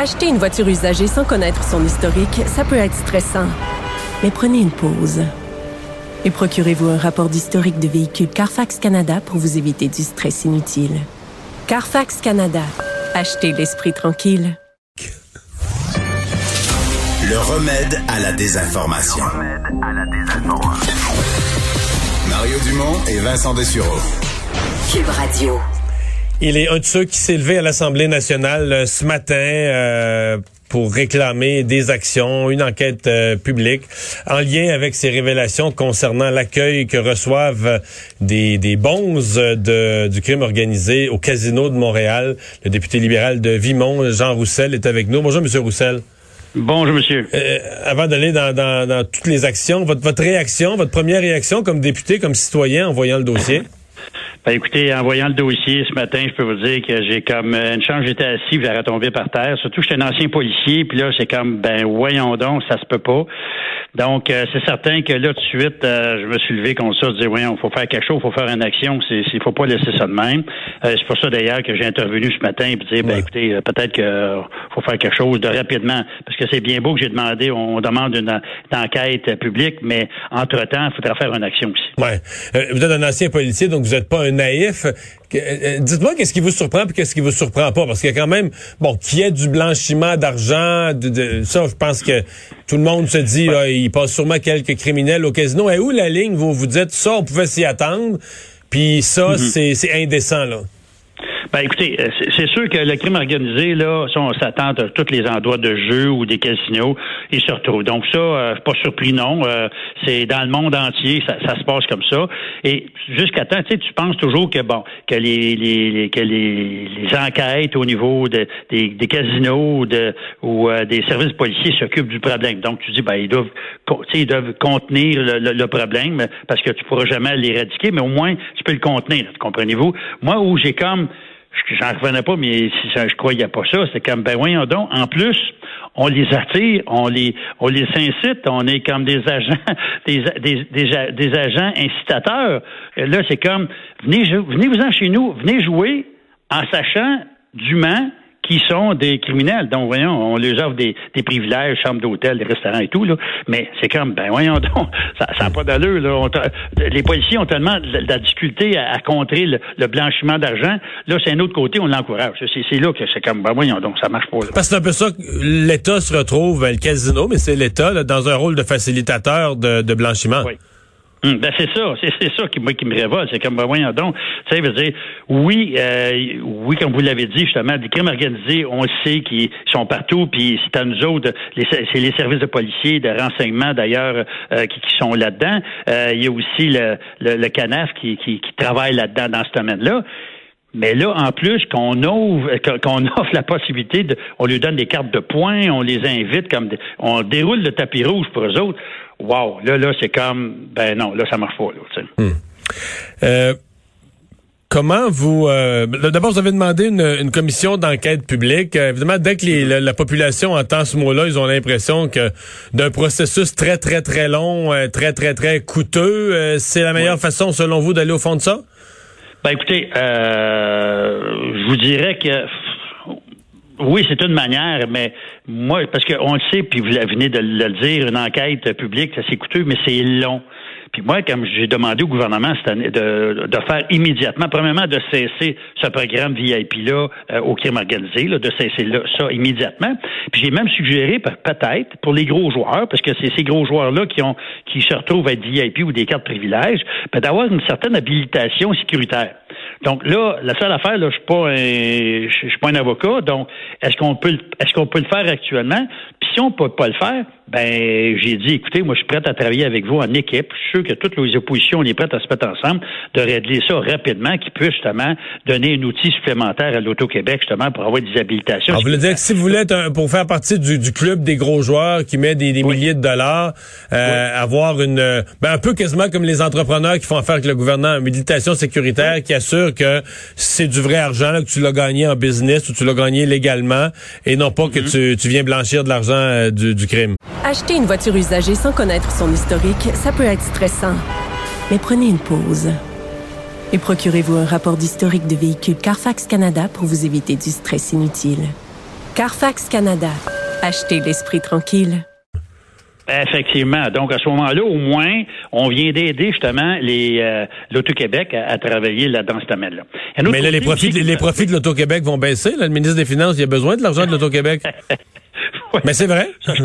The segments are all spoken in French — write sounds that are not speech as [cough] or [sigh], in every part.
Acheter une voiture usagée sans connaître son historique, ça peut être stressant. Mais prenez une pause. Et procurez-vous un rapport d'historique de véhicule Carfax Canada pour vous éviter du stress inutile. Carfax Canada. Achetez l'esprit tranquille. Le remède à la désinformation. Le remède à la désinformation. Mario Dumont et Vincent Dessureau. Cube Radio. Il est un de ceux qui s'est levé à l'Assemblée nationale euh, ce matin euh, pour réclamer des actions, une enquête euh, publique en lien avec ces révélations concernant l'accueil que reçoivent des, des bonzes de, du crime organisé au Casino de Montréal. Le député libéral de Vimont, Jean Roussel, est avec nous. Bonjour, Monsieur Roussel. Bonjour, monsieur. avant d'aller dans, dans, dans, toutes les actions, votre, votre réaction, votre première réaction comme député, comme citoyen en voyant le dossier? Ben, écoutez, en voyant le dossier ce matin, je peux vous dire que j'ai comme euh, une chance, j'étais assis, j'ai retombé par terre. Surtout, j'étais un ancien policier, puis là, c'est comme, ben voyons donc, ça se peut pas. Donc, euh, c'est certain que là, tout de suite, euh, je me suis levé comme ça, je disais, voyons, faut faire quelque chose, faut faire une action, il faut pas laisser ça de même. c'est pour ça d'ailleurs que j'ai intervenu ce matin et dire, ben écoutez, peut-être que faut faire quelque chose de rapidement, parce que c'est bien beau que j'ai demandé, on demande une, enquête publique, mais entre-temps, il faudra faire une action aussi. Ouais. vous êtes un ancien policier, donc vous n'êtes pas un naïf. Euh, euh, dites-moi qu'est-ce qui vous surprend et qu'est-ce qui vous surprend pas, parce qu'il y a quand même, bon, qu'il y ait du blanchiment d'argent, de, ça, je pense que tout le monde se dit, il passe sûrement quelques criminels au casino. Et où la ligne vous vous dites ça, on pouvait s'y attendre, puis ça, mm-hmm. c'est indécent là. Ben écoutez, euh, c'est sûr que le crime organisé, là, si on s'attend à tous les endroits de jeu ou des casinos, il se retrouve. Donc ça, euh, pas surpris non. Euh, c'est dans le monde entier, ça, se passe comme ça. Et jusqu'à temps, tu sais, tu penses toujours que bon, que les, les, que les, les, enquêtes au niveau de, des, des casinos de, ou des services policiers s'occupent du problème. Donc tu dis ben ils doivent, ils doivent contenir le, le, problème parce que tu pourras jamais l'éradiquer, mais au moins tu peux le contenir. Comprenez-vous? Moi où j'ai comme j'en revenais pas, mais si ça, je croyais pas ça, c'est comme ben voyons donc. En plus, on les attire, on les, on les incite, on est comme des agents, [laughs] des, des, des, agents incitateurs. là, c'est comme venez, venez vous en chez nous, venez jouer en sachant dûment qui sont des criminels. Donc, voyons, on leur offre des, des privilèges, chambres d'hôtel, des restaurants et tout, là. Mais c'est comme, ben voyons donc, [laughs] ça n'a pas d'allure, là. les policiers ont tellement de, la difficulté à, contrer le, blanchiment d'argent. Là, c'est un autre côté, on l'encourage. C'est là que c'est comme, ben voyons donc, ça marche pas. Parce que c'est un peu ça que l'État se retrouve, ben, le casino, mais c'est l'État, dans un rôle de facilitateur de, de blanchiment. Oui. Hum, ben c'est ça, c'est ça qui, moi, qui me révolte. C'est comme, ben voyons donc, tu sais, dire, oui, euh, oui, comme vous l'avez dit justement, des crimes organisés, on sait qu'ils sont partout, puis c'est à nous autres, c'est les services de policiers, de renseignement d'ailleurs, euh, qui, sont là-dedans. Euh, il y a aussi le, le, CANAF qui, qui, qui travaille là-dedans dans ce domaine-là. Mais là, en plus, qu'on ouvre, qu'on [laughs] offre la possibilité de, on lui donne des cartes de points, on les invite comme, on déroule le tapis rouge pour eux autres. Wow, là, là, c'est comme, ben non, là, ça marche pas, là, hmm. euh, Comment vous... Euh, D'abord, vous avez demandé une, commission d'enquête publique. Euh, évidemment, dès que la, population entend ce mot-là, ils ont l'impression que d'un processus très, très, très long, euh, très, très, très coûteux, c'est la meilleure façon, selon vous, d'aller au fond de ça? Ben écoutez, euh, je vous dirais que oui, c'est une manière, mais moi, parce qu'on le sait, puis vous venez de le dire, une enquête publique, c'est coûteux, mais c'est long. Puis moi, comme j'ai demandé au gouvernement cette année de, de faire immédiatement, premièrement, de cesser ce programme VIP-là euh, au crime organisé, là, de cesser ça immédiatement. Puis j'ai même suggéré, peut-être, pour les gros joueurs, parce que c'est ces gros joueurs-là qui ont qui se retrouvent à être VIP ou des cartes privilèges, ben, d'avoir une certaine habilitation sécuritaire. Donc là, la seule affaire, là, je suis pas un, je suis pas un avocat. Donc, est-ce qu'on peut, est-ce qu'on peut le faire actuellement? Puis si on peut pas le faire, ben j'ai dit, écoutez, moi je suis prêt à travailler avec vous en équipe. Je suis sûr que toutes les oppositions, on est prêtes à se mettre ensemble, de régler ça rapidement, qui peut justement donner un outil supplémentaire à l'Auto-Québec, justement, pour avoir des habilitations. vous voulez dire que si vous voulez être pour faire partie du, du, club des gros joueurs qui met des, milliers de dollars, euh, avoir une ben, un peu quasiment comme les entrepreneurs qui font affaire avec le gouvernement, une habilitation sécuritaire qui assure que c'est du vrai argent, que tu l'as gagné en business ou tu l'as gagné légalement et non pas que mm-hmm. tu, tu viens blanchir de l'argent euh, du, du crime. Acheter une voiture usagée sans connaître son historique, ça peut être stressant. Mais prenez une pause. Et procurez-vous un rapport d'historique de véhicule Carfax Canada pour vous éviter du stress inutile. Carfax Canada. Achetez l'esprit tranquille. Effectivement. Donc, à ce moment-là, au moins, on vient d'aider justement les euh, l'Auto-Québec à, travailler là, dans ce domaine-là. Mais là, les profits, les profits de l'Auto-Québec vont baisser. le ministre des Finances, il a besoin de l'argent de l'Auto-Québec. [laughs] Mais c'est vrai? Ça, je,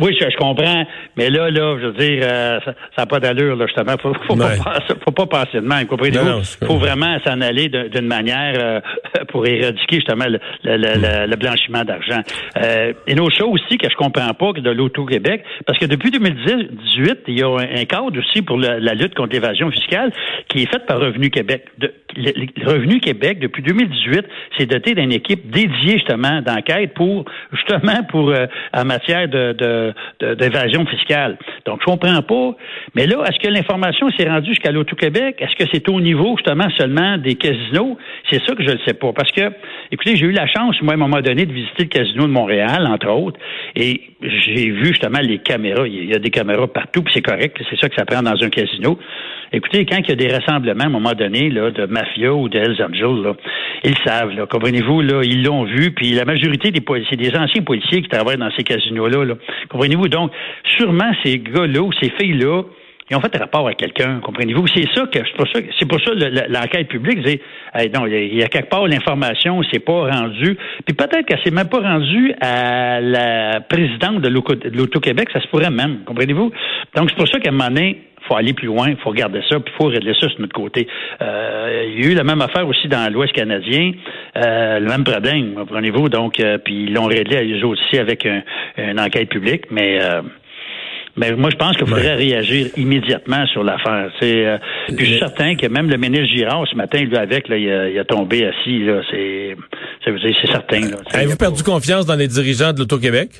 oui, je, comprends. Mais là, là, je veux dire, euh, ça n'a pas d'allure, là, justement. Faut, faut, pas, faut pas passer de même. Il faut vraiment s'en aller d'une manière euh, [laughs] pour éradiquer justement le, le, blanchiment d'argent. Euh, une autre chose aussi que je comprends pas que de l'Auto-Québec, parce que depuis 2018, il y a un, cadre aussi pour la, lutte contre l'évasion fiscale qui est fait par Revenu Québec. De, Revenu Québec, depuis 2018, s'est doté d'une équipe dédiée justement d'enquête pour justement euh, en matière d'évasion fiscale. Donc, je comprends pas. Mais là, est-ce que l'information s'est rendue jusqu'à l'Auto-Québec? Est-ce que c'est au niveau, justement, seulement des casinos? C'est ça que je ne sais pas. Parce que, écoutez, j'ai eu la chance, moi, à un moment donné, de visiter le casino de Montréal, entre autres, et j'ai vu, justement, les caméras. Il y a des caméras partout, puis c'est correct. C'est ça que ça prend dans un casino. Écoutez, quand il y a des rassemblements, à un moment donné, là, de mafia ou de Hells Angels, là, ils savent, là, comprenez-vous, là, ils l'ont vu, puis la majorité des policiers, des anciens policiers qui travaillent dans ces casinos-là, là, comprenez-vous? Donc, sûrement ces gars-là ces filles-là, ils ont fait rapport à quelqu'un, comprenez-vous? C'est ça que c'est pour ça, c'est pour ça l'enquête publique, c'est non, il y a quelque part l'information s'est pas rendue, puis peut-être qu'elle s'est même pas rendue à la présidente de l'Auto-Québec, ça se pourrait même, comprenez-vous? Donc c'est pour ça qu'à un moment donné, faut aller plus loin, il faut regarder ça, puis il faut régler ça sur notre côté. Euh, il y a eu la même affaire aussi dans l'Ouest canadien, euh, le même problème, comprenez-vous, donc, euh, puis ils l'ont réglé à eux aussi avec une enquête publique, mais mais moi, je pense qu'il faudrait réagir immédiatement sur l'affaire. Euh, puis je suis certain que même le ministre Girard, ce matin, lui, avec, là, il, a, tombé assis. Là, c'est, c'est certain. Avez-vous perdu confiance dans les dirigeants de l'Auto-Québec?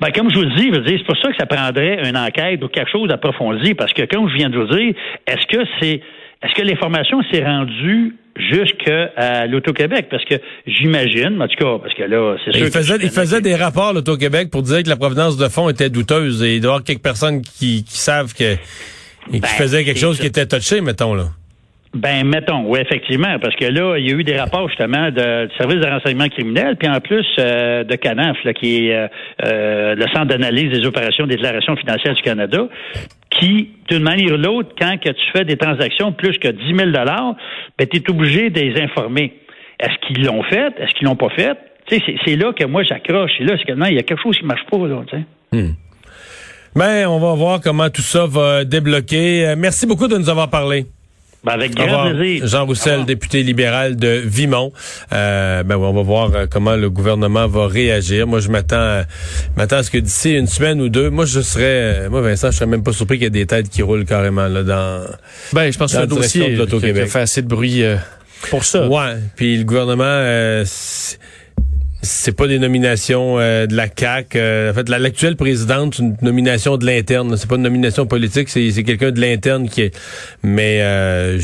Ben, comme je vous le dis, c'est pour ça que ça prendrait une enquête ou quelque chose d'approfondi, parce que comme je viens de vous dire, est-ce que c'est est-ce que l'information s'est rendue jusqu'à l'Auto-Québec? Parce que j'imagine, en tout cas, parce que là, c'est sûr. Il faisait, il faisait des rapports, l'Auto-Québec, pour dire que la provenance de fonds était douteuse et il doit y avoir quelques personnes qui, qui savent que, et qui ben, faisaient quelque chose qui était touché, mettons, là. Ben, mettons, oui, effectivement, parce que là, il y a eu des rapports justement de, du service de renseignement criminel, puis en plus euh, de CANAF, là, qui est euh, euh, le Centre d'analyse des opérations des déclarations financières du Canada, qui, d'une manière ou l'autre, quand que tu fais des transactions plus que 10 000 ben, tu es obligé de les informer. Est-ce qu'ils l'ont fait? Est-ce qu'ils l'ont pas fait? C'est là que moi j'accroche. Et là, c'est que non, il y a quelque chose qui marche pas, là, tu sais. Hmm. Ben, on va voir comment tout ça va débloquer. merci beaucoup de nous avoir parlé. Ben avec grand plaisir. Jean Roussel, député libéral de Vimont. Euh, ben on va voir euh, comment le gouvernement va réagir. Moi, je m'attends, m'attends à ce que d'ici une semaine ou deux, moi, je serais, moi, Vincent, je serais même pas surpris qu'il y ait des têtes qui roulent carrément là dans. Ben, je pense que le dossier l'Auto-Québec fait assez de bruit euh, pour ça. Ouais. Puis le gouvernement c'est pas des nominations euh, de la CAC. Euh, en fait, l'actuelle présidente, c'est une nomination de l'interne. C'est pas une nomination politique, c'est quelqu'un de l'interne qui est. Mais euh,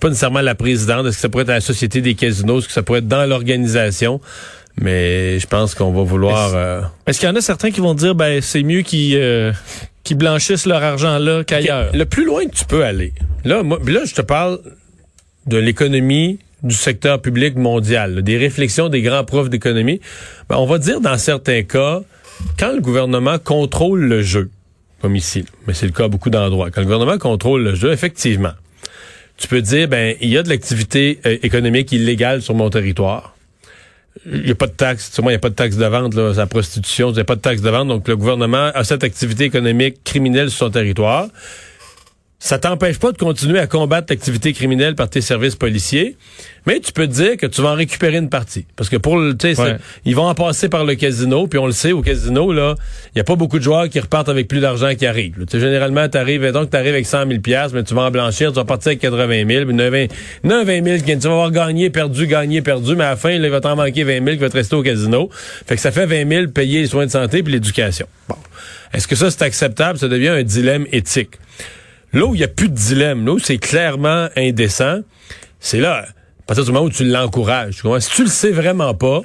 pas nécessairement la présidente. Est-ce que ça pourrait être à la Société des casinos? Est-ce que ça pourrait être dans l'organisation? Mais je pense qu'on va vouloir. Euh, est-ce qu'il y en a certains qui vont dire ben c'est mieux qu'ils euh, blanchissent leur argent là qu'ailleurs? Le plus loin que tu peux aller. Là, moi, là, je te parle de l'économie du secteur public mondial, des réflexions des grands profs d'économie, ben, on va dire dans certains cas, quand le gouvernement contrôle le jeu, comme ici, mais c'est le cas à beaucoup d'endroits, quand le gouvernement contrôle le jeu, effectivement, tu peux dire, ben, il y a de l'activité euh, économique illégale sur mon territoire. Il n'y a pas de taxe, moi, il n'y a pas de taxe de vente, là, la prostitution, il n'y a pas de taxe de vente, donc le gouvernement a cette activité économique criminelle sur son territoire ça t'empêche pas de continuer à combattre l'activité criminelle par tes services policiers, mais tu peux te dire que tu vas en récupérer une partie. Parce que pour le, tu sais, ils vont en passer par le casino, puis on le sait, au casino, là, il y a pas beaucoup de joueurs qui repartent avec plus d'argent qui arrivent. Tu sais, généralement, t'arrives, donc t'arrives avec 100 000 mais tu vas en blanchir, tu vas partir avec 80 000, puis 20, 20 000, tu vas avoir gagné, perdu, gagné, perdu, mais à la fin, il va t'en manquer 20 000 qui va te rester au casino. Fait que ça fait 20 000 payer les soins de santé puis l'éducation. Bon. Est-ce que ça, c'est acceptable? Ça devient un dilemme éthique. Là où il n'y a plus de dilemme, là où c'est clairement indécent, c'est là, partir du moment où tu l'encourages. Si tu le sais vraiment pas,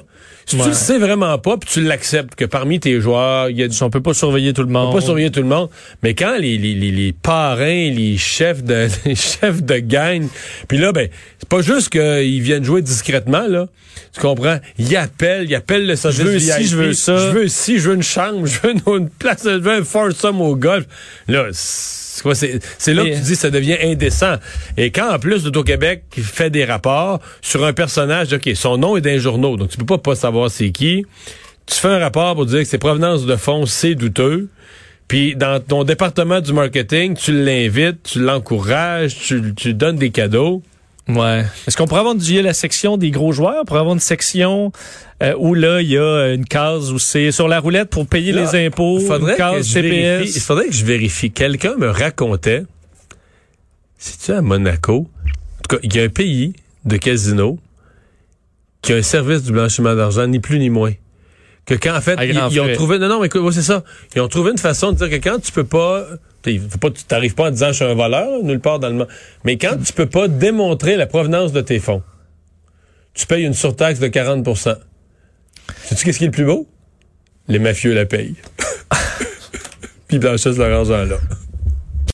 Si tu le sais vraiment pas, puis tu l'acceptes que parmi tes joueurs, il y a On peut pas surveiller tout le monde. on peut pas surveiller tout le monde, mais quand les, les, les, les parrains, les chefs de [laughs] les chefs de gang, puis là ben c'est pas juste qu'ils viennent jouer discrètement là, tu comprends? Ils appellent, ils appellent le service Je veux VIP. je veux ça. je veux ci, je veux une chambre, [laughs] je veux une, une place, je veux un foursome au golf. Là, c'est quoi, c'est c'est là Mais- que tu dis que ça devient indécent. Et quand en plus l'Auto-Québec fait des rapports sur un personnage, ok, son nom est dans les journaux, donc tu peux pas pas savoir c'est qui. Tu fais un rapport pour dire que ses provenances de fonds, c'est douteux. Puis dans ton département du marketing, tu l'invites, tu l'encourages, tu, tu lui donnes des cadeaux. Ouais. Est-ce qu'on pourrait avoir du- la section des gros joueurs? On pourrait avoir une section euh, où là, il y a une case où c'est sur la roulette pour payer Là, les impôts, faudrait une que case vérifie. Il CPS. faudrait que je vérifie. Quelqu'un me racontait, c'est-tu à Monaco? En tout cas, il y a un pays de casino qui a un service du blanchiment d'argent, ni plus ni moins. Que quand, en fait, ils, ont trouvé, non, non, mais écoute, ouais, c'est ça. Ils ont trouvé une façon de dire que quand tu peux pas, tu t'arrives pas en disant je suis un voleur, nulle part dans le monde. Mais quand tu peux pas démontrer la provenance de tes fonds, tu payes une surtaxe de 40% Sais-tu qu'est-ce qui est le plus beau? Les mafieux la payent. [laughs] Puis ils blanchissent leur argent là.